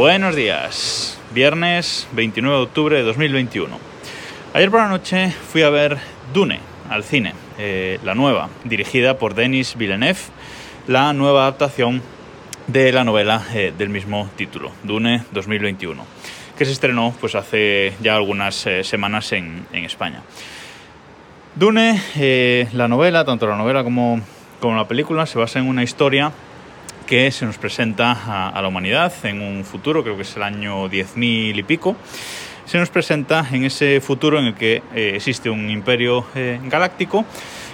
Buenos días, viernes 29 de octubre de 2021. Ayer por la noche fui a ver Dune al cine, eh, la nueva, dirigida por Denis Villeneuve, la nueva adaptación de la novela eh, del mismo título, Dune 2021, que se estrenó pues, hace ya algunas eh, semanas en, en, España. Dune, la novela, tanto la novela como, como la película, se basa en una historia que se nos presenta a, la humanidad en un futuro, creo que es el año 10.000 y pico, se nos presenta en ese futuro en el que eh, existe un imperio eh, galáctico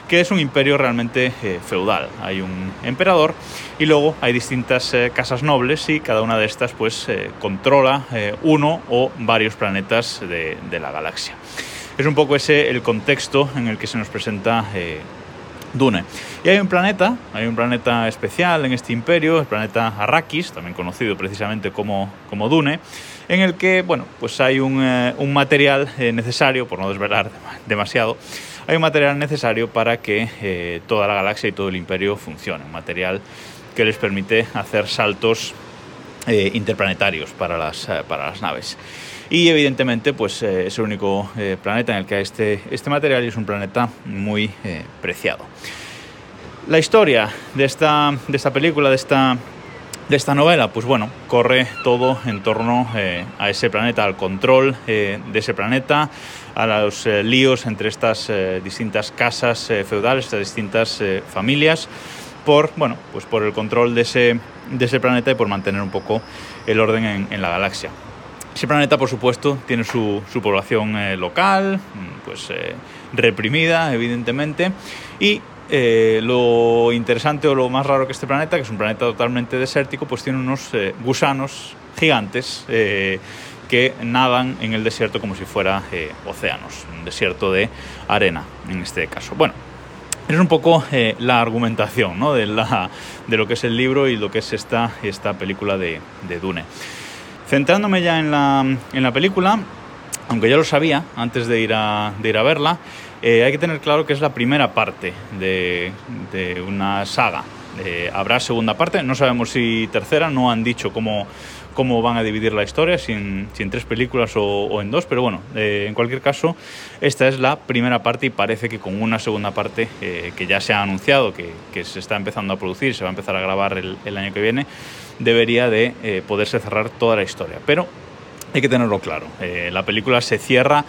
que es un imperio realmente eh, feudal. Hay un emperador y luego hay distintas casas nobles y cada una de estas pues controla uno o varios planetas de, de, la galaxia. Es un poco ese el contexto en el que se nos presenta Dune. Y hay un planeta, hay un planeta especial en este imperio, el planeta Arrakis, también conocido precisamente como, como Dune, en el que, bueno, pues hay un, eh, material eh, necesario, por no desvelar demasiado, hay un material necesario para que eh, toda la galaxia y todo el imperio funcione, un material que les permite hacer saltos interplanetarios para las, para las naves. Y evidentemente pues es el único planeta en el que hay este, este material y es un planeta muy preciado. La historia de esta, de esta película, de esta, de esta novela, pues bueno, corre todo en torno eh, a ese planeta, al control eh, de ese planeta, a los eh, líos entre estas distintas casas feudales, estas distintas familias, por, bueno, pues por el control de ese, de ese planeta y por mantener un poco el orden en, en la galaxia. Ese planeta, por supuesto, tiene su, su población local, pues reprimida, evidentemente, y eh, lo interesante o lo más raro que este planeta, que es un planeta totalmente desértico, pues tiene unos eh, gusanos gigantes eh, que nadan en el desierto como si fuera océanos, un desierto de arena en este caso. Bueno, es un poco la argumentación ¿no? de, la, de, lo que es el libro y lo que es esta, esta película de, de Dune. Centrándome ya en la, en la película, aunque ya lo sabía antes de ir a, de ir a verla, eh, hay que tener claro que es la primera parte de, una saga. Eh, habrá segunda parte, no sabemos si tercera, no han dicho cómo, cómo van a dividir la historia, si en, tres películas o, en dos, pero bueno, eh, en cualquier caso, esta es la primera parte y parece que con una segunda parte que ya se ha anunciado, que, se está empezando a producir, se va a empezar a grabar el año que viene, debería de poderse cerrar toda la historia. Pero hay que tenerlo claro, la película se cierra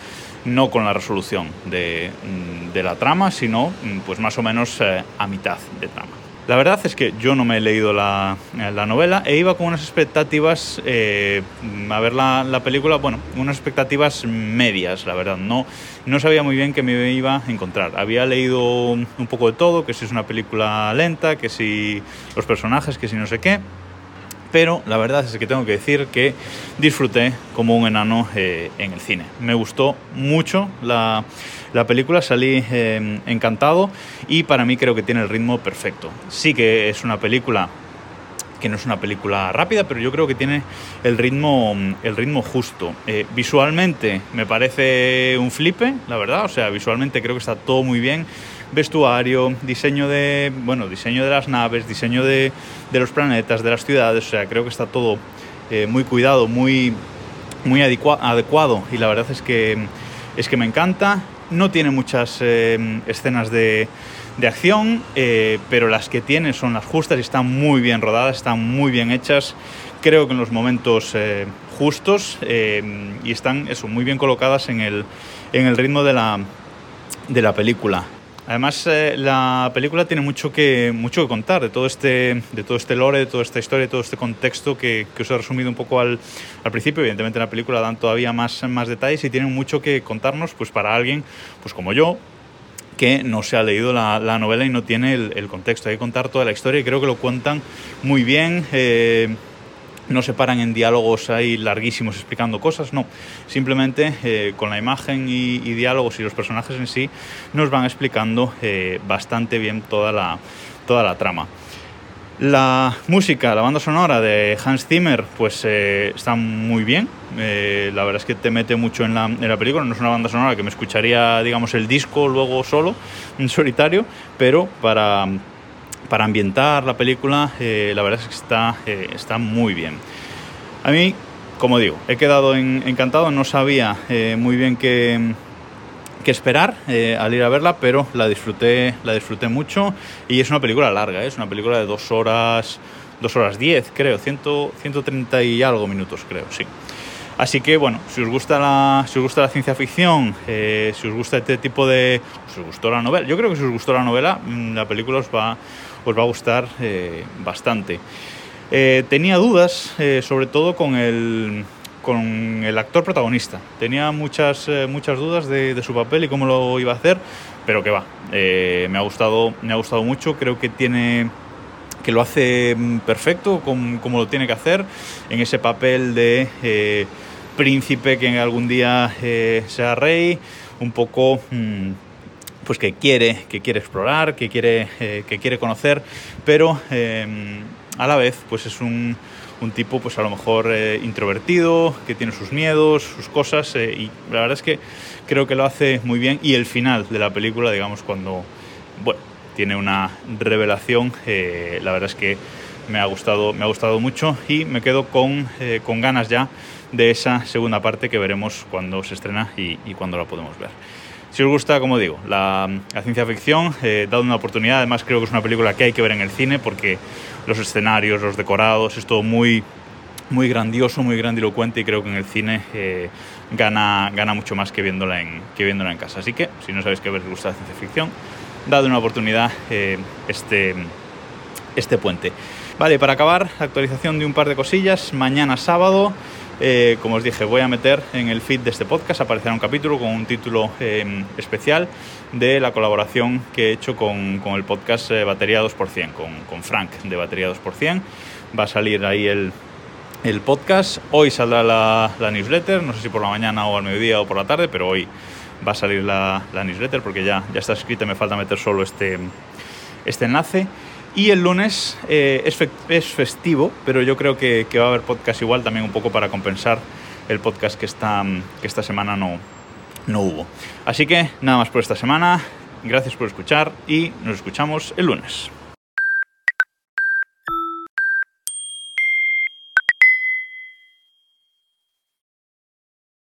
no con la resolución de, mm, de la trama, sino mm, pues más o menos eh, a mitad de trama. La verdad es que yo no me he leído la, eh, la novela e iba con unas expectativas eh, a ver la, la, película, bueno, unas expectativas medias, la verdad. No, no sabía muy bien qué me iba a encontrar. Había leído un poco de todo, que si es una película lenta, que si los personajes, que si no sé qué pero la verdad es que tengo que decir que disfruté como un enano eh, en el cine. Me gustó mucho la, película, salí eh, encantado y para mí creo que tiene el ritmo perfecto. Sí que es una película que no es una película rápida, pero yo creo que tiene el ritmo, el ritmo justo. Eh, visualmente me parece un flipe, la verdad, o sea, visualmente creo que está todo muy bien vestuario, diseño de, bueno, diseño de las naves, diseño de, de los planetas, de las ciudades, o sea, creo que está todo eh, muy cuidado, muy, muy adecuado y la verdad es que, es que me encanta. No tiene muchas eh, escenas de, de acción, eh, pero las que tiene son las justas y están muy bien rodadas, están muy bien hechas. Creo que en los momentos justos y están muy bien colocadas en el, en el ritmo de la, de la película. Además, eh, la película tiene mucho que, mucho que contar de todo, este, de todo este lore, de toda esta historia, de todo este contexto que, que os he resumido un poco al, al, principio. Evidentemente, en la película dan todavía más, más detalles y tienen mucho que contarnos pues, para alguien pues, como yo, que no se ha leído la, la novela y no tiene el, el, contexto. Hay que contar toda la historia y creo que lo cuentan muy bien. Eh, no se paran en diálogos ahí larguísimos explicando cosas, no. Simplemente eh, con la imagen y, diálogos y los personajes en sí nos van explicando eh, bastante bien toda la, trama. La música, la banda sonora de Hans Zimmer, pues eh, está muy bien. la verdad es que te mete mucho en la, en la, película. No es una banda sonora que me escucharía, digamos, el disco luego solo, en solitario, pero para para ambientar la película, eh, la verdad es que está, eh, está muy bien. A mí como digo, he quedado encantado, no sabía eh, muy bien qué, qué esperar al ir a verla, pero la disfruté, la disfruté mucho y es una película larga, es una película de dos horas, dos horas diez, creo, ciento, 130 y algo minutos, creo, sí. Así que bueno, si os gusta la, si os gusta la ciencia ficción, si os gusta este tipo de... si os gustó la novela, yo creo que si os gustó la novela, mm, la película os va, os va a gustar bastante. Eh, tenía dudas, eh, sobre todo con el, con el actor protagonista. Tenía muchas, eh, muchas dudas de, su papel y cómo lo iba a hacer, pero que va, me, ha gustado, me ha gustado mucho, creo que tiene que lo hace mm, perfecto, como, lo tiene que hacer, en ese papel de príncipe que algún día sea rey, un poco... Mm, pues que quiere, que quiere explorar, que quiere, que quiere conocer, pero em, a la vez pues es un, tipo pues a lo mejor eh, introvertido, que tiene sus miedos, sus cosas eh, y la verdad es que creo que lo hace muy bien. Y el final de la película, digamos, cuando bueno, tiene una revelación, eh, la verdad es que me ha gustado, me ha gustado mucho y me quedo con, con ganas ya de esa segunda parte que veremos cuando se estrena y, y cuando la podemos ver. Si os gusta, como digo, la, ciencia ficción, eh, dado una oportunidad. Además, creo que es una película que hay que ver en el cine porque los escenarios, los decorados, es todo muy, muy grandioso, muy grandilocuente y creo que en el cine eh, gana, gana mucho más que viéndola, en, que viéndola en casa. Así que, si no sabéis que os gusta la ciencia ficción, dad una oportunidad eh, este, este puente. Vale, para acabar, actualización de un par de cosillas. Mañana sábado eh, como os dije, voy a meter en el feed de este podcast, aparecerá un capítulo con un título em, especial de la colaboración que he hecho con, el podcast eh, Batería 2%, con, con, Frank de Batería 2%. Va a salir ahí el, podcast. Hoy saldrá la, newsletter, no sé si por la mañana o al mediodía o por la tarde, pero hoy va a salir la, newsletter porque ya, ya está escrita, me falta meter solo este, este enlace. Y el lunes eh, es, festivo, pero yo creo que, va a haber podcast igual también un poco para compensar el podcast que esta, que esta semana no, no hubo. Así que nada más por esta semana, gracias por escuchar y nos escuchamos el lunes.